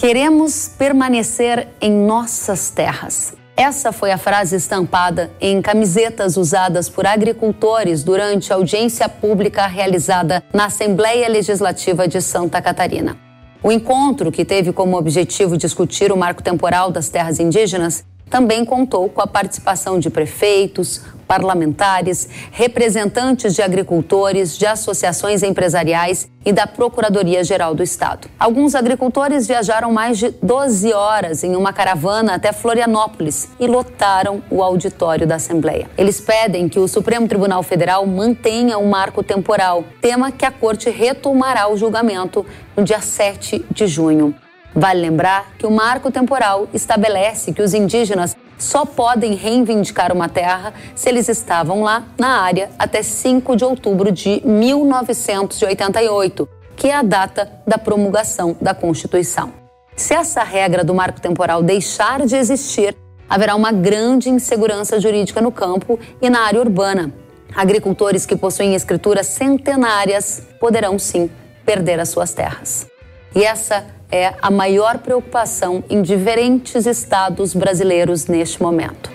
Queremos permanecer em nossas terras. Essa foi a frase estampada em camisetas usadas por agricultores durante a audiência pública realizada na Assembleia Legislativa de Santa Catarina. O encontro, que teve como objetivo discutir o marco temporal das terras indígenas, também contou com a participação de prefeitos, parlamentares, representantes de agricultores, de associações empresariais e da Procuradoria-Geral do Estado. Alguns agricultores viajaram mais de 12 horas em uma caravana até Florianópolis e lotaram o auditório da Assembleia. Eles pedem que o Supremo Tribunal Federal mantenha o um marco temporal, tema que a Corte retomará o julgamento no dia 7 de junho. Vale lembrar que o marco temporal estabelece que os indígenas só podem reivindicar uma terra se eles estavam lá na área até 5 de outubro de 1988, que é a data da promulgação da Constituição. Se essa regra do marco temporal deixar de existir, haverá uma grande insegurança jurídica no campo e na área urbana. Agricultores que possuem escrituras centenárias poderão sim perder as suas terras. E essa é a maior preocupação em diferentes estados brasileiros neste momento.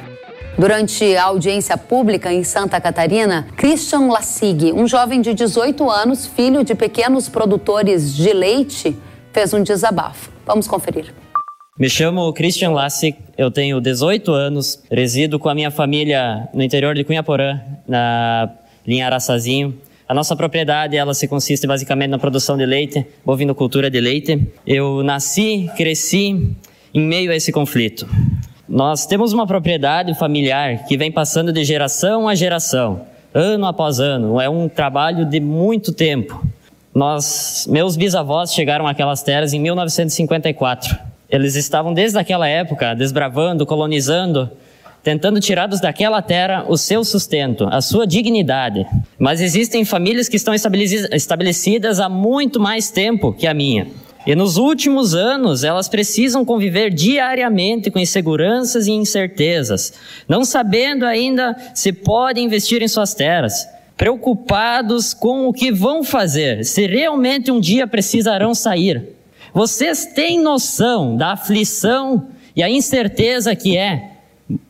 Durante a audiência pública em Santa Catarina, Christian Lassig, um jovem de 18 anos, filho de pequenos produtores de leite, fez um desabafo. Vamos conferir. Me chamo Christian Lassig, eu tenho 18 anos, resido com a minha família no interior de Cunhaporã, na linha Araçazinho. A nossa propriedade, ela se consiste basicamente na produção de leite, bovinocultura de leite. Eu nasci, cresci em meio a esse conflito. Nós temos uma propriedade familiar que vem passando de geração a geração, ano após ano. É um trabalho de muito tempo. Nós, meus bisavós chegaram àquelas terras em 1954. Eles estavam desde aquela época desbravando, colonizando tentando tirar daquela terra o seu sustento, a sua dignidade. Mas existem famílias que estão estabelecidas há muito mais tempo que a minha. E nos últimos anos, elas precisam conviver diariamente com inseguranças e incertezas, não sabendo ainda se podem investir em suas terras, preocupados com o que vão fazer, se realmente um dia precisarão sair. Vocês têm noção da aflição e a incerteza que é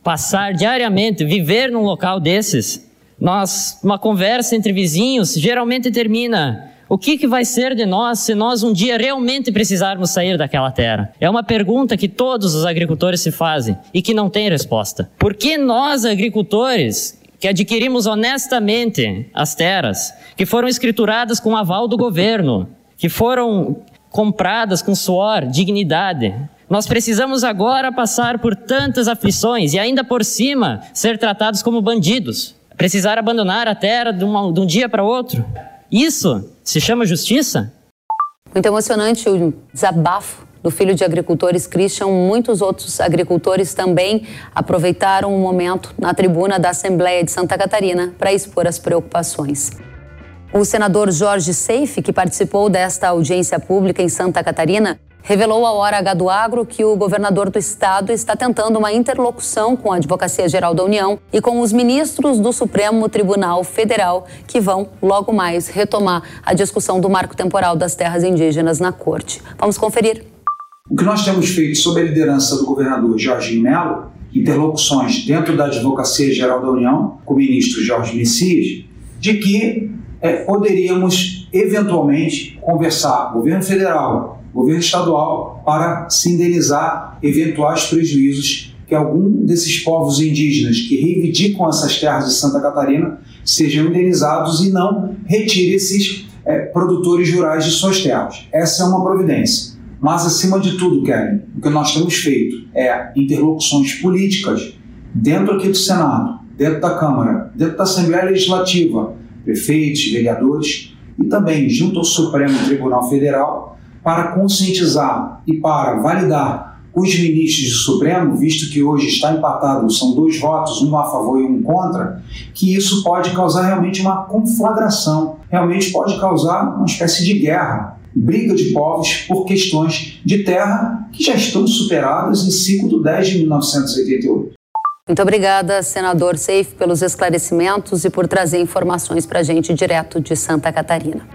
passar diariamente, viver num local desses, nós, uma conversa entre vizinhos geralmente termina o que, que vai ser de nós se nós um dia realmente precisarmos sair daquela terra? É uma pergunta que todos os agricultores se fazem e que não tem resposta. Por que nós, agricultores, que adquirimos honestamente as terras, que foram escrituradas com aval do governo, que foram compradas com suor, dignidade, nós precisamos agora passar por tantas aflições e ainda por cima ser tratados como bandidos. Precisar abandonar a terra de, uma, de um dia para outro. Isso se chama justiça? Muito emocionante o desabafo do filho de agricultores Christian. Muitos outros agricultores também aproveitaram o momento na tribuna da Assembleia de Santa Catarina para expor as preocupações. O senador Jorge Seife, que participou desta audiência pública em Santa Catarina, revelou à Hora H do Agro que o governador do estado está tentando uma interlocução com a Advocacia Geral da União e com os ministros do Supremo Tribunal Federal, que vão logo mais retomar a discussão do marco temporal das terras indígenas na corte. Vamos conferir. O que nós temos feito sob a liderança do governador Jorge Mello, interlocuções dentro da Advocacia Geral da União, com o ministro Jorge Messias, de que é, poderíamos eventualmente conversar, governo federal, governo estadual para se indenizar eventuais prejuízos que algum desses povos indígenas que reivindicam essas terras de Santa Catarina sejam indenizados e não retire esses é, produtores rurais de suas terras. Essa é uma providência. Mas, acima de tudo, Kevin, o que nós temos feito é interlocuções políticas dentro aqui do Senado, dentro da Câmara, dentro da Assembleia Legislativa, prefeitos, vereadores e também junto ao Supremo Tribunal Federal para conscientizar e para validar os ministros do Supremo, visto que hoje está empatado, são dois votos, um a favor e um contra, que isso pode causar realmente uma conflagração, realmente pode causar uma espécie de guerra, briga de povos por questões de terra que já estão superadas em ciclo do 10 de 1988. Muito obrigada, senador Seif, pelos esclarecimentos e por trazer informações para a gente direto de Santa Catarina.